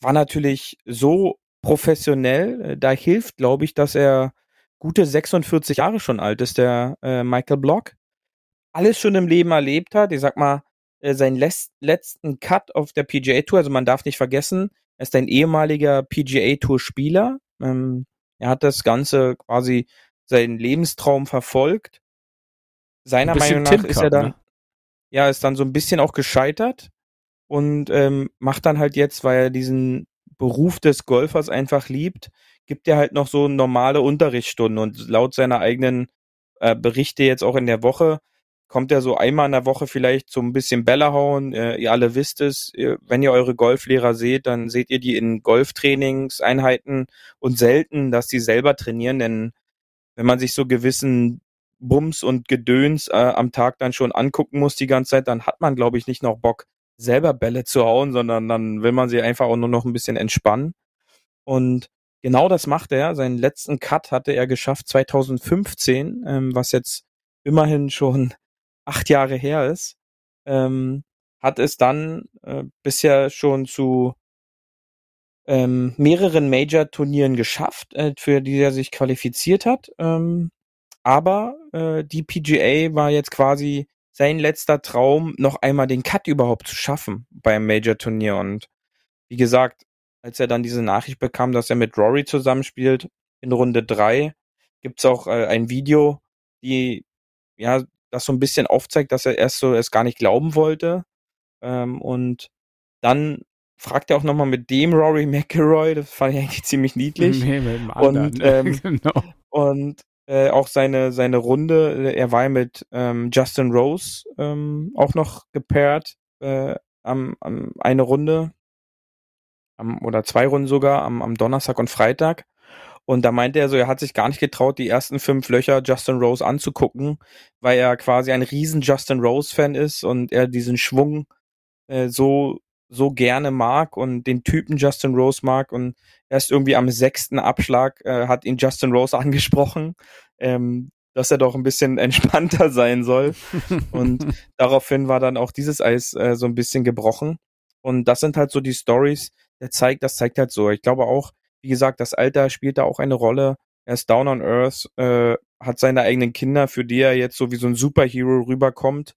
war natürlich so professionell. Äh, da hilft, glaube ich, dass er gute 46 Jahre schon alt ist, der äh, Michael Block. Alles schon im Leben erlebt hat. Ich sag mal, äh, seinen letzten Cut auf der PGA Tour, also man darf nicht vergessen, er ist ein ehemaliger PGA Tour Spieler. Ähm, er hat das Ganze quasi seinen Lebenstraum verfolgt. Seiner Meinung nach ist er dann, ne? ja, ist dann so ein bisschen auch gescheitert und ähm, macht dann halt jetzt, weil er diesen Beruf des Golfers einfach liebt, gibt er halt noch so normale Unterrichtsstunden und laut seiner eigenen äh, Berichte jetzt auch in der Woche kommt er so einmal in der Woche vielleicht so ein bisschen Bälle hauen. Äh, ihr alle wisst es, ihr, wenn ihr eure Golflehrer seht, dann seht ihr die in Golftrainingseinheiten und selten, dass die selber trainieren, denn wenn man sich so gewissen Bums und Gedöns äh, am Tag dann schon angucken muss die ganze Zeit, dann hat man, glaube ich, nicht noch Bock, selber Bälle zu hauen, sondern dann will man sie einfach auch nur noch ein bisschen entspannen. Und genau das macht er. Seinen letzten Cut hatte er geschafft 2015, ähm, was jetzt immerhin schon <laughs> acht Jahre her ist, ähm, hat es dann äh, bisher schon zu ähm, mehreren Major-Turnieren geschafft, äh, für die er sich qualifiziert hat. Ähm, aber äh, die PGA war jetzt quasi sein letzter Traum, noch einmal den Cut überhaupt zu schaffen beim Major-Turnier. Und wie gesagt, als er dann diese Nachricht bekam, dass er mit Rory zusammenspielt in Runde drei, gibt's auch äh, ein Video, die ja das so ein bisschen aufzeigt, dass er erst so es gar nicht glauben wollte. Ähm, und dann fragt er auch nochmal mit dem Rory McIlroy, das fand ich eigentlich ziemlich niedlich. Nee, mit dem anderen. Und, <laughs> ähm, genau. und äh, auch seine, seine Runde, er war mit ähm, Justin Rose ähm, auch noch gepaart, äh, am, am eine Runde, am, oder zwei Runden sogar, am, am Donnerstag und Freitag. Und da meinte er so, er hat sich gar nicht getraut, die ersten fünf Löcher Justin Rose anzugucken, weil er quasi ein riesen Justin Rose-Fan ist und er diesen Schwung äh, so so gerne mag und den Typen Justin Rose mag und erst irgendwie am sechsten Abschlag äh, hat ihn Justin Rose <laughs> angesprochen, ähm, dass er doch ein bisschen <laughs> entspannter sein soll und <laughs> daraufhin war dann auch dieses Eis äh, so ein bisschen gebrochen und das sind halt so die Stories, der zeigt, das zeigt halt so. Ich glaube auch, wie gesagt, das Alter spielt da auch eine Rolle. Er ist down on earth, äh, hat seine eigenen Kinder, für die er jetzt so wie so ein Superhero rüberkommt.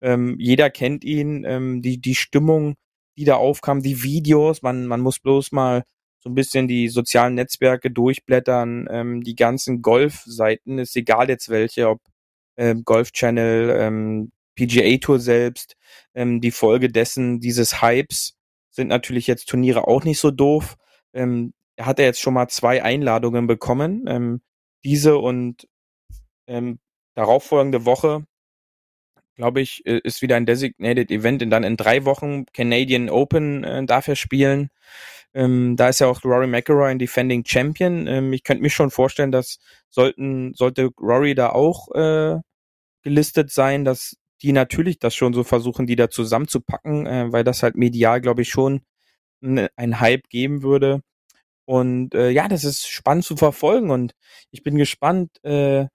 Ähm, jeder kennt ihn, ähm, die, die Stimmung, die da aufkam, die Videos, man, man muss bloß mal so ein bisschen die sozialen Netzwerke durchblättern, ähm, die ganzen Golf-Seiten, ist egal jetzt welche, ob ähm, Golf Channel, ähm, PGA Tour selbst, ähm, die Folge dessen, dieses Hypes, sind natürlich jetzt Turniere auch nicht so doof. Ähm, er hat ja jetzt schon mal zwei Einladungen bekommen. Ähm, diese und ähm, darauffolgende Woche, glaube ich, äh, ist wieder ein Designated Event und dann in drei Wochen Canadian Open äh, darf er spielen. Ähm, da ist ja auch Rory McIlroy ein Defending Champion. Ähm, ich könnte mir schon vorstellen, dass sollten sollte Rory da auch äh, gelistet sein, dass die natürlich das schon so versuchen, die da zusammenzupacken, äh, weil das halt medial, glaube ich, schon ein Hype geben würde. Und äh, ja, das ist spannend zu verfolgen und ich bin gespannt. Äh,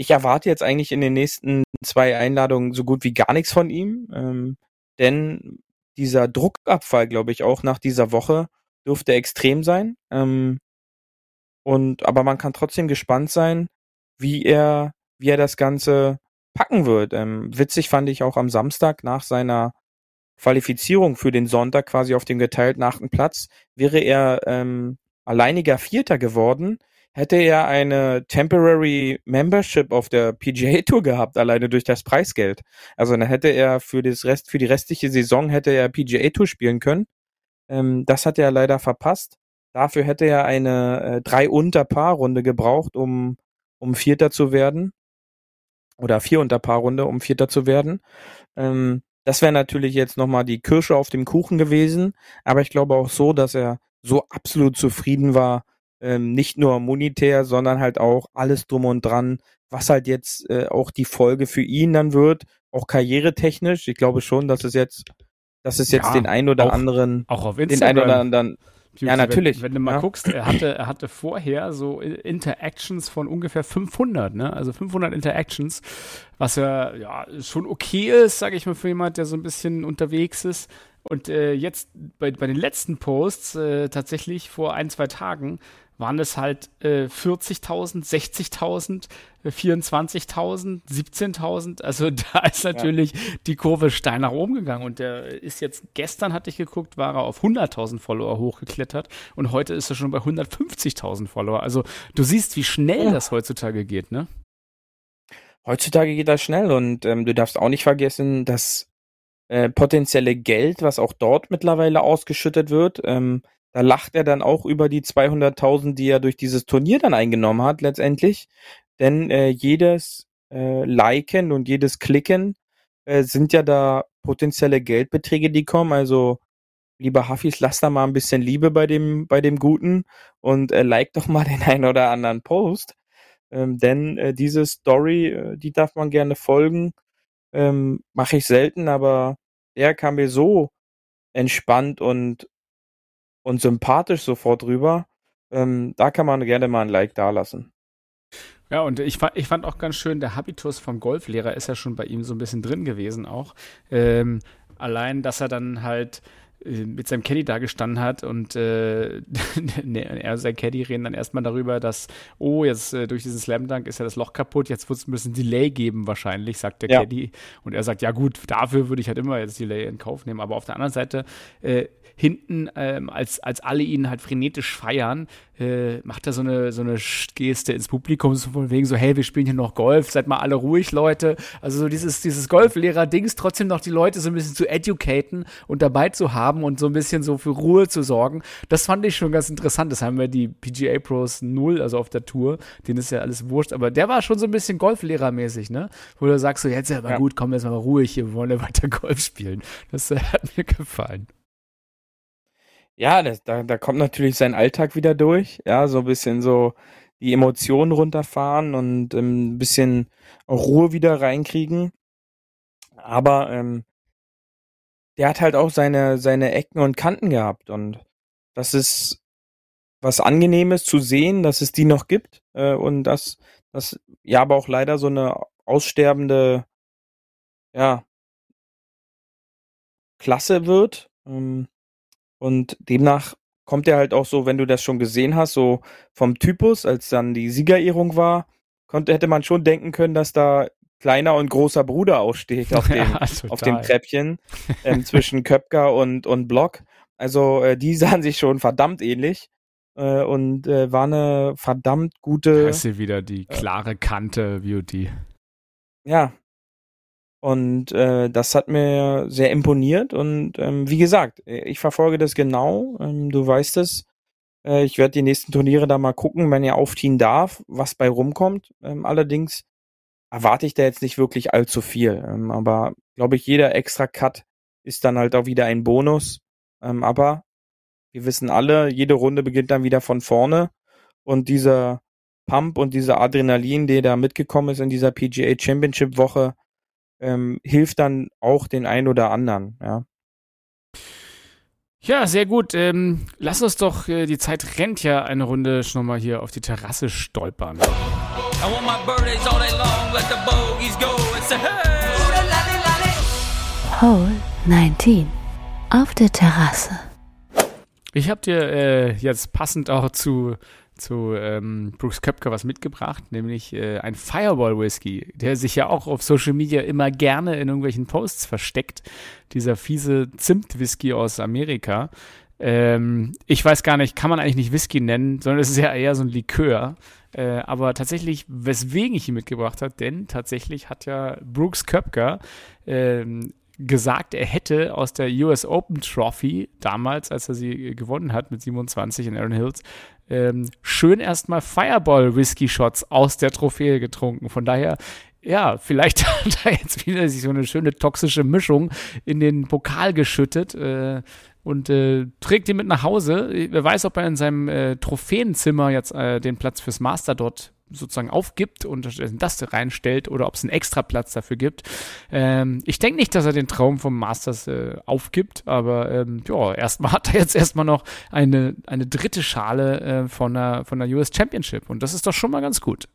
ich erwarte jetzt eigentlich in den nächsten zwei Einladungen so gut wie gar nichts von ihm, ähm, denn dieser Druckabfall, glaube ich, auch nach dieser Woche dürfte extrem sein. Ähm, und aber man kann trotzdem gespannt sein, wie er, wie er das Ganze packen wird. Ähm, witzig fand ich auch am Samstag nach seiner Qualifizierung für den Sonntag quasi auf dem geteilten achten Platz wäre er ähm, alleiniger Vierter geworden, hätte er eine Temporary Membership auf der PGA Tour gehabt, alleine durch das Preisgeld. Also dann hätte er für das Rest, für die restliche Saison hätte er PGA Tour spielen können. Ähm, das hat er leider verpasst. Dafür hätte er eine äh, drei unter Paar Runde gebraucht, um um Vierter zu werden oder vier unter Paar Runde, um Vierter zu werden. Ähm, das wäre natürlich jetzt nochmal die Kirsche auf dem Kuchen gewesen, aber ich glaube auch so, dass er so absolut zufrieden war, ähm, nicht nur monetär, sondern halt auch alles drum und dran, was halt jetzt äh, auch die Folge für ihn dann wird, auch karrieretechnisch. Ich glaube schon, dass es jetzt, dass es jetzt ja, den ein oder auch, anderen, auch auf Instagram. den ein oder anderen ja, natürlich. Wenn, wenn, du mal ja. guckst, er hatte, er hatte vorher so Interactions von ungefähr 500, ne? Also 500 Interactions, was ja, ja schon okay ist, sage ich mal, für jemand, der so ein bisschen unterwegs ist. Und äh, jetzt bei, bei den letzten Posts, äh, tatsächlich vor ein, zwei Tagen, waren es halt äh, 40.000, 60.000, 24.000, 17.000. Also <laughs> da ist natürlich ja. die Kurve steil nach oben gegangen. Und der ist jetzt, gestern hatte ich geguckt, war er auf 100.000 Follower hochgeklettert. Und heute ist er schon bei 150.000 Follower. Also du siehst, wie schnell ja. das heutzutage geht, ne? Heutzutage geht das schnell und ähm, du darfst auch nicht vergessen, dass äh, potenzielle Geld, was auch dort mittlerweile ausgeschüttet wird, ähm, da lacht er dann auch über die 200.000, die er durch dieses Turnier dann eingenommen hat letztendlich. Denn äh, jedes äh, Liken und jedes Klicken äh, sind ja da potenzielle Geldbeträge, die kommen. Also lieber Hafis, lass da mal ein bisschen Liebe bei dem, bei dem Guten und äh, like doch mal <laughs> den einen oder anderen Post. Ähm, denn äh, diese Story, äh, die darf man gerne folgen. Ähm, Mache ich selten, aber der kam mir so entspannt und, und sympathisch sofort rüber. Ähm, da kann man gerne mal ein Like dalassen. Ja, und ich, ich fand auch ganz schön, der Habitus vom Golflehrer ist ja schon bei ihm so ein bisschen drin gewesen auch. Ähm, allein, dass er dann halt mit seinem Caddy da gestanden hat und äh, <laughs> er und sein Caddy reden dann erstmal darüber, dass, oh, jetzt äh, durch diesen Slam Dunk ist ja das Loch kaputt, jetzt wird es ein bisschen Delay geben wahrscheinlich, sagt der ja. Caddy. Und er sagt, ja gut, dafür würde ich halt immer jetzt Delay in Kauf nehmen. Aber auf der anderen Seite äh, hinten, ähm, als, als alle ihn halt frenetisch feiern, äh, macht er so eine, so eine Geste ins Publikum, so von wegen so, hey, wir spielen hier noch Golf, seid mal alle ruhig, Leute. Also so dieses, dieses Golflehrer-Dings, trotzdem noch die Leute so ein bisschen zu educaten und dabei zu haben und so ein bisschen so für Ruhe zu sorgen. Das fand ich schon ganz interessant. Das haben wir die PGA Pros null, also auf der Tour, denen ist ja alles wurscht, aber der war schon so ein bisschen Golflehrermäßig, ne? Wo du sagst so, jetzt ja, mal ja. gut, komm jetzt mal ruhig, hier, wir wollen ja weiter Golf spielen. Das äh, hat mir gefallen. Ja, das, da, da kommt natürlich sein Alltag wieder durch. Ja, so ein bisschen so die Emotionen runterfahren und ähm, ein bisschen Ruhe wieder reinkriegen. Aber ähm, der hat halt auch seine, seine Ecken und Kanten gehabt. Und das ist was Angenehmes zu sehen, dass es die noch gibt. Äh, und dass das ja aber auch leider so eine aussterbende ja, Klasse wird. Ähm, und demnach kommt er halt auch so, wenn du das schon gesehen hast, so vom Typus, als dann die Siegerehrung war, konnte, hätte man schon denken können, dass da kleiner und großer Bruder aussteht auf <laughs> dem, ja, auf dem Treppchen ähm, zwischen <laughs> Köpker und, und Block. Also äh, die <laughs> sahen sich schon verdammt ähnlich äh, und äh, war eine verdammt gute. Da ist sie wieder die äh, klare Kante Beauty. Ja, und äh, das hat mir sehr imponiert. Und ähm, wie gesagt, ich verfolge das genau. Ähm, du weißt es. Äh, ich werde die nächsten Turniere da mal gucken, wenn er aufziehen darf, was bei rumkommt. Ähm, allerdings erwarte ich da jetzt nicht wirklich allzu viel. Ähm, aber glaube ich, jeder extra Cut ist dann halt auch wieder ein Bonus. Ähm, aber wir wissen alle, jede Runde beginnt dann wieder von vorne. Und dieser Pump und dieser Adrenalin, der da mitgekommen ist in dieser PGA Championship Woche, ähm, hilft dann auch den einen oder anderen, ja. Ja, sehr gut. Ähm, lass uns doch, äh, die Zeit rennt ja eine Runde schon mal hier auf die Terrasse stolpern. Hole 19 auf der Terrasse. Ich habe dir äh, jetzt passend auch zu zu ähm, Brooks Köpke was mitgebracht, nämlich äh, ein Fireball Whisky, der sich ja auch auf Social Media immer gerne in irgendwelchen Posts versteckt. Dieser fiese Zimt-Whisky aus Amerika. Ähm, ich weiß gar nicht, kann man eigentlich nicht Whisky nennen, sondern es ist ja eher so ein Likör. Äh, aber tatsächlich, weswegen ich ihn mitgebracht habe, denn tatsächlich hat ja Brooks Köpker ähm, gesagt, er hätte aus der US Open Trophy damals, als er sie gewonnen hat mit 27 in Aaron Hills, ähm, schön erstmal Fireball Whisky Shots aus der Trophäe getrunken. Von daher ja, vielleicht <laughs> hat er jetzt wieder sich so eine schöne toxische Mischung in den Pokal geschüttet äh, und äh, trägt ihn mit nach Hause. Wer weiß, ob er in seinem äh, Trophäenzimmer jetzt äh, den Platz fürs Master dort sozusagen aufgibt und das reinstellt oder ob es einen extra Platz dafür gibt. Ähm, ich denke nicht, dass er den Traum vom Masters äh, aufgibt, aber ähm, ja, erstmal <laughs> hat er jetzt erstmal noch eine, eine dritte Schale äh, von, der, von der US Championship und das ist doch schon mal ganz gut.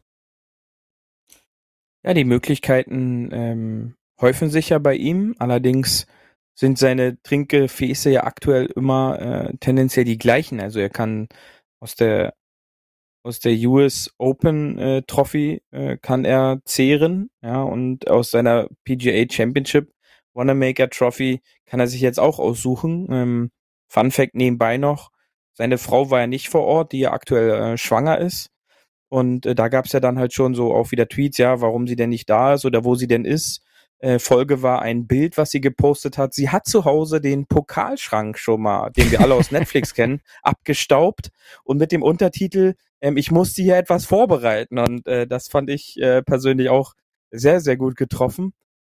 Ja, die Möglichkeiten ähm, häufen sich ja bei ihm, allerdings sind seine Trinkgefäße ja aktuell immer äh, tendenziell die gleichen. Also er kann aus der aus der US Open äh, Trophy äh, kann er zehren, ja, und aus seiner PGA Championship Wanamaker Trophy kann er sich jetzt auch aussuchen. Ähm, Fun Fact nebenbei noch, seine Frau war ja nicht vor Ort, die ja aktuell äh, schwanger ist. Und äh, da gab's ja dann halt schon so auch wieder Tweets, ja, warum sie denn nicht da ist oder wo sie denn ist. Äh, Folge war ein Bild, was sie gepostet hat. Sie hat zu Hause den Pokalschrank schon mal, den wir alle aus Netflix <laughs> kennen, abgestaubt und mit dem Untertitel ähm, ich musste hier etwas vorbereiten und äh, das fand ich äh, persönlich auch sehr, sehr gut getroffen.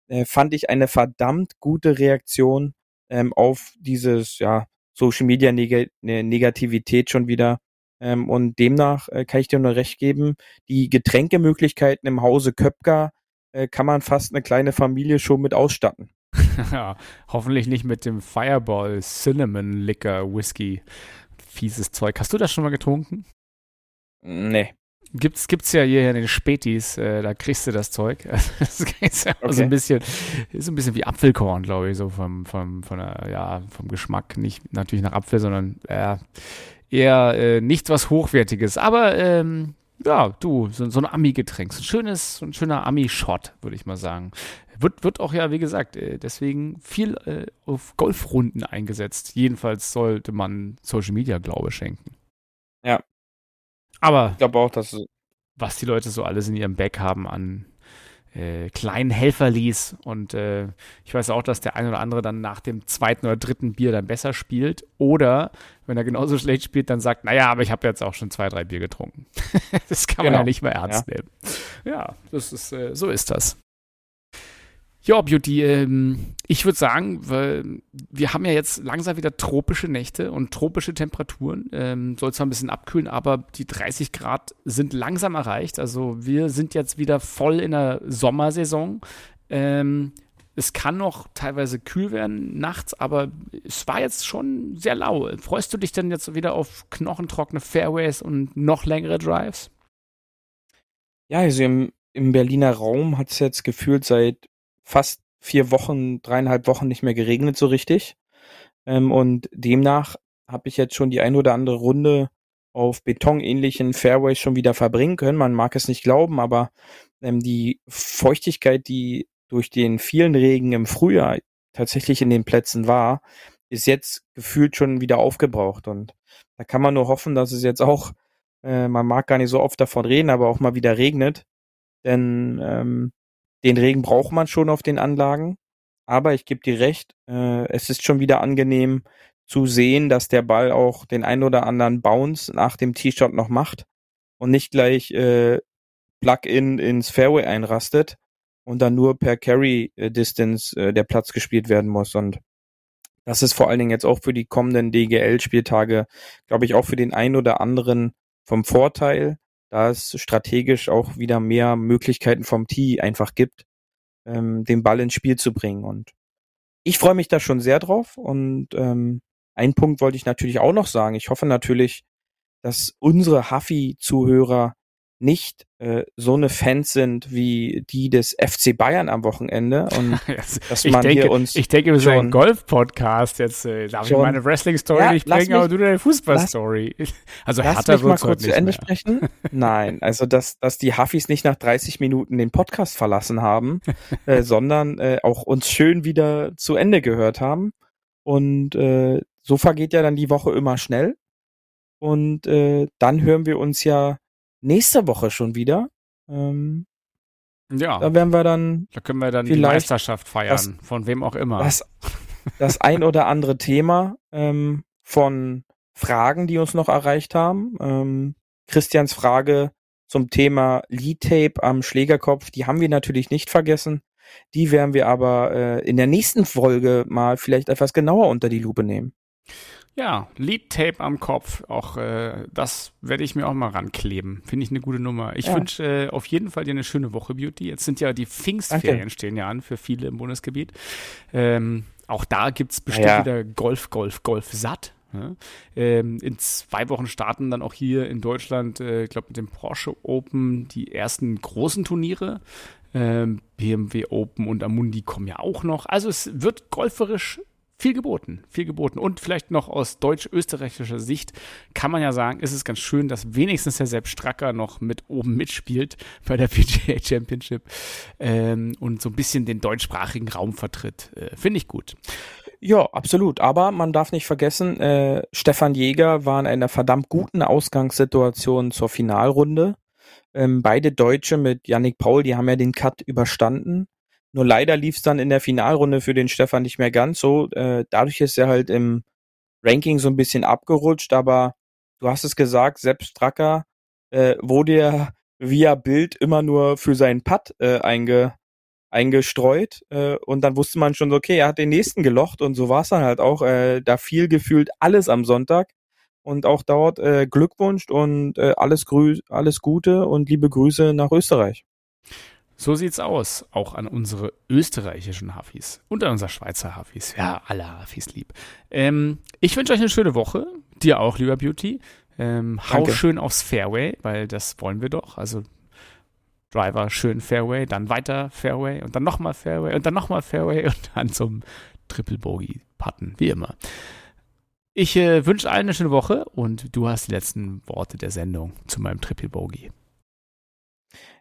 äh, fand ich eine verdammt gute Reaktion ähm, auf dieses ja Social Media Neg ne, Negativität schon wieder. Ähm, und demnach äh, kann ich dir nur recht geben, die Getränkemöglichkeiten im Hause Köpker äh, kann man fast eine kleine Familie schon mit ausstatten. <laughs> hoffentlich nicht mit dem Fireball Cinnamon Liquor Whisky. Fieses Zeug. Hast du das schon mal getrunken? Nee. Gibt's, gibt's ja hier in den Spätis, äh, da kriegst du das Zeug. <laughs> das ist ja Okay. so ein bisschen, ist so ein bisschen wie Apfelkorn, glaube ich, so vom, vom, von der, ja, vom Geschmack. Nicht natürlich nach Apfel, sondern äh, eher äh, nichts was Hochwertiges. Aber ähm, ja, du, so, so ein Ami-Getränk. So ein schönes, so ein schöner Ami-Shot, würde ich mal sagen. Wird, wird auch ja, wie gesagt, äh, deswegen viel äh, auf Golfrunden eingesetzt. Jedenfalls sollte man Social Media Glaube schenken. Ja. Aber Ich glaube auch, dass was die Leute so alles in ihrem Back haben an äh, kleinen Helferlis. Und äh, ich weiß auch, dass der eine oder andere dann nach dem zweiten oder dritten Bier dann besser spielt. Oder wenn er genauso <laughs> schlecht spielt, dann sagt, naja, aber ich habe jetzt auch schon zwei, drei Bier getrunken. <laughs> das kann man Genau. ja nicht mehr ernst nehmen. Ja, das ist, äh, so ist das. Ja, Beauty, ähm, ich würde sagen, weil wir haben ja jetzt langsam wieder tropische Nächte und tropische Temperaturen. Ähm, soll zwar ein bisschen abkühlen, aber die 30 Grad sind langsam erreicht. Also wir sind jetzt wieder voll in der Sommersaison. Ähm, es kann noch teilweise kühl werden nachts, aber es war jetzt schon sehr lau. Freust du dich denn jetzt wieder auf knochentrockene Fairways und noch längere Drives? Ja, also im, im Berliner Raum hat es jetzt gefühlt seit fast vier Wochen, dreieinhalb Wochen nicht mehr geregnet so richtig. Ähm, und demnach habe ich jetzt schon die ein oder andere Runde auf betonähnlichen Fairways schon wieder verbringen können. Man mag es nicht glauben, aber ähm, die Feuchtigkeit, die durch den vielen Regen im Frühjahr tatsächlich in den Plätzen war, ist jetzt gefühlt schon wieder aufgebraucht. Und da kann man nur hoffen, dass es jetzt auch äh, man mag gar nicht so oft davon reden, aber auch mal wieder regnet. Denn ähm, den Regen braucht man schon auf den Anlagen. Aber ich gebe dir recht, äh, es ist schon wieder angenehm zu sehen, dass der Ball auch den ein oder anderen Bounce nach dem T-Shot noch macht und nicht gleich äh, Plug-in ins Fairway einrastet und dann nur per Carry äh, äh, der Platz gespielt werden muss. Und das ist vor allen Dingen jetzt auch für die kommenden DGL-Spieltage, glaube ich, auch für den einen oder anderen vom Vorteil, da es strategisch auch wieder mehr Möglichkeiten vom Tee einfach gibt, ähm, den Ball ins Spiel zu bringen. Und ich freue mich da schon sehr drauf. Und ähm, einen Punkt wollte ich natürlich auch noch sagen. Ich hoffe natürlich, dass unsere Huffy-Zuhörer nicht äh, so eine Fans sind wie die des FC Bayern am Wochenende und <laughs> dass ich, man denke, hier uns ich denke, wir sind ein Golf-Podcast. Jetzt äh, darf ich schon- meine Wrestling-Story Ja, nicht bringen, aber mich- du deine Fußball-Story. <laughs> Also Lass härter mich mal kurz zu Ende mehr. sprechen. <laughs> Nein, also dass, dass die Huffis nicht nach 30 Minuten den Podcast verlassen haben, äh, sondern äh, auch uns schön wieder zu Ende gehört haben. Und äh, so vergeht ja dann die Woche immer schnell. Und äh, dann hören wir uns ja nächste Woche schon wieder. Ähm, Ja, da werden wir dann da können wir dann die Meisterschaft feiern, das- von wem auch immer. das, das ein oder andere Thema ähm, von Fragen, die uns noch erreicht haben. Ähm, Christians Frage zum Thema Lead-Tape am Schlägerkopf, die haben wir natürlich nicht vergessen. Die werden wir aber äh, in der nächsten Folge mal vielleicht etwas genauer unter die Lupe nehmen. Ja, Lead-Tape am Kopf. Auch äh, das werde ich mir auch mal rankleben. Finde ich eine gute Nummer. Ich Ja. wünsche äh, auf jeden Fall dir eine schöne Woche, Beauty. Jetzt sind ja die Pfingstferien stehen ja an für viele im Bundesgebiet. Ähm, auch da gibt es bestimmt Ja. wieder Golf, Golf, Golf satt. Ja. Ähm, in zwei Wochen starten dann auch hier in Deutschland, äh, ich glaube mit dem Porsche Open, die ersten großen Turniere. Ähm, BMW Open und Amundi kommen ja auch noch. Also es wird golferisch viel geboten, viel geboten. Und vielleicht noch aus deutsch-österreichischer Sicht kann man ja sagen, ist es ganz schön, dass wenigstens der Sepp Stracker noch mit oben mitspielt bei der <laughs> PGA Championship ähm, und so ein bisschen den deutschsprachigen Raum vertritt. Äh, Finde ich gut. Ja, absolut. Aber man darf nicht vergessen, äh, Stefan Jäger war in einer verdammt guten Ausgangssituation zur Finalrunde. Ähm, beide Deutsche mit Yannick Paul, die haben ja den Cut überstanden. Nur leider lief es dann in der Finalrunde für den Stefan nicht mehr ganz so. Äh, dadurch ist er halt im Ranking so ein bisschen abgerutscht, aber du hast es gesagt, Sepp Stracker äh, wurde ja via Bild immer nur für seinen Putt äh, einge, eingestreut äh, und dann wusste man schon, okay, er hat den nächsten gelocht und so war es dann halt auch. Äh, da fiel gefühlt alles am Sonntag und auch dort äh, Glückwunsch und äh, alles, Grü alles Gute und liebe Grüße nach Österreich. So sieht's aus, auch an unsere österreichischen Hafis und an unsere Schweizer Hafis. Ja, alle Hafis lieb. Ähm, ich wünsche euch eine schöne Woche. Dir auch, lieber Beauty. Ähm, hau Danke. schön aufs Fairway, weil das wollen wir doch. Also Driver schön Fairway, dann weiter Fairway und dann nochmal Fairway und dann nochmal Fairway und dann zum Triple Bogey putten, wie immer. Ich äh, wünsche allen eine schöne Woche und du hast die letzten Worte der Sendung zu meinem Triple Bogey.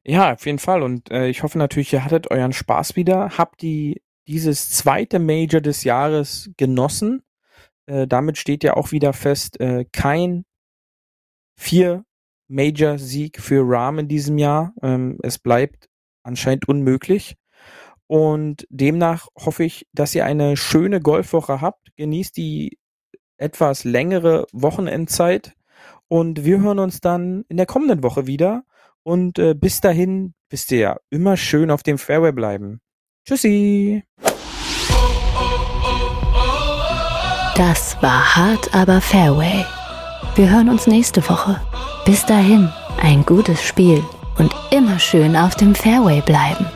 Ja, auf jeden Fall. Und äh, ich hoffe natürlich, ihr hattet euren Spaß wieder. Habt die dieses zweite Major des Jahres genossen. Äh, damit steht ja auch wieder fest, äh, kein vier Major-Sieg für Rahm in diesem Jahr. Ähm, es bleibt anscheinend unmöglich. Und demnach hoffe ich, dass ihr eine schöne Golfwoche habt. Genießt die etwas längere Wochenendzeit. Und wir hören uns dann in der kommenden Woche wieder. Und äh, bis dahin, wisst ihr ja, immer schön auf dem Fairway bleiben. Tschüssi! Das war hart, aber Fairway. Wir hören uns nächste Woche. Bis dahin, ein gutes Spiel und immer schön auf dem Fairway bleiben.